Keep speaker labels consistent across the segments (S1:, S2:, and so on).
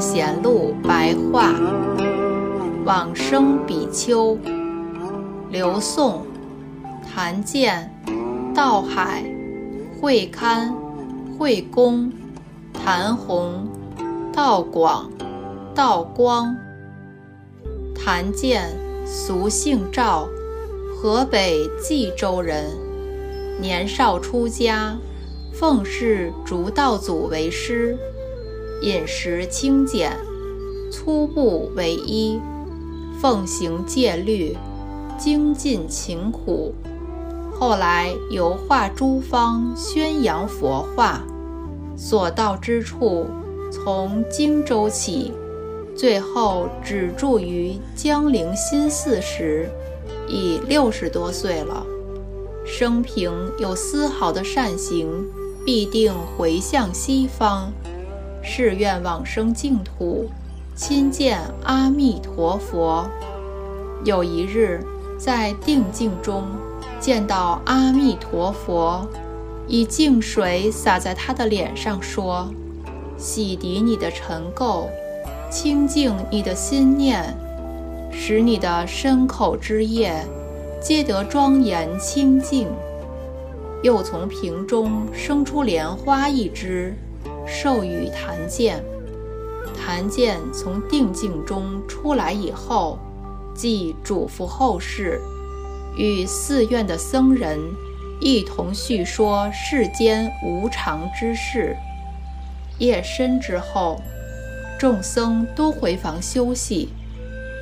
S1: 贤露白话，往生比丘，刘宋，谭建，道海，会堪，会公，谭弘，道广，道光，谭建，俗姓赵，河北冀州人，年少出家，奉侍逐道祖为师。饮食清简，粗布为衣，奉行戒律。精进勤苦，后来游化诸方，宣扬佛化。所到之处，从荆州起，最后止住于江陵新寺时，已六十多岁了。生平有丝毫的善行，必定回向西方，誓愿往生净土，亲见阿弥陀佛。有一日。在定境中见到阿弥陀佛，以净水洒在他的脸上，说：“洗涤你的尘垢，清净你的心念，使你的身口之业皆得庄严清净。”又从瓶中生出莲花一枝，授予谭健。谭健从定境中出来以后。即嘱咐后世，与寺院的僧人一同叙说世间无常之事。夜深之后，众僧都回房休息，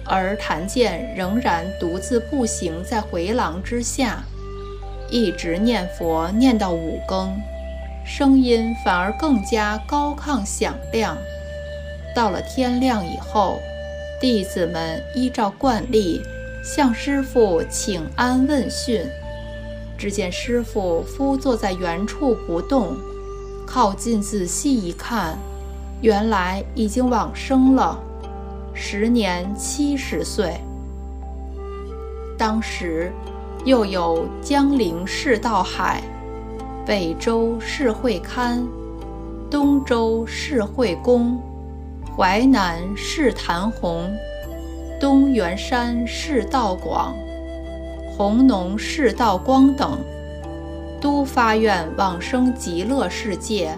S1: 而谭健仍然独自步行在回廊之下，一直念佛念到五更，声音反而更加高亢响亮。到了天亮以后。弟子们依照惯例向师傅请安问讯，只见师傅夫坐在原处不动，靠近仔细一看，原来已经往生了，时年七十岁。当时又有江陵释道海、北周释慧堪、东周释慧公。淮南释谭弘，东元山释道广，弘农释道光等，都发愿往生极乐世界。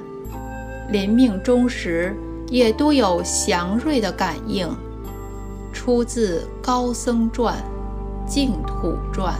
S1: 临命终时，也都有祥瑞的感应。出自《高僧传》《净土传》。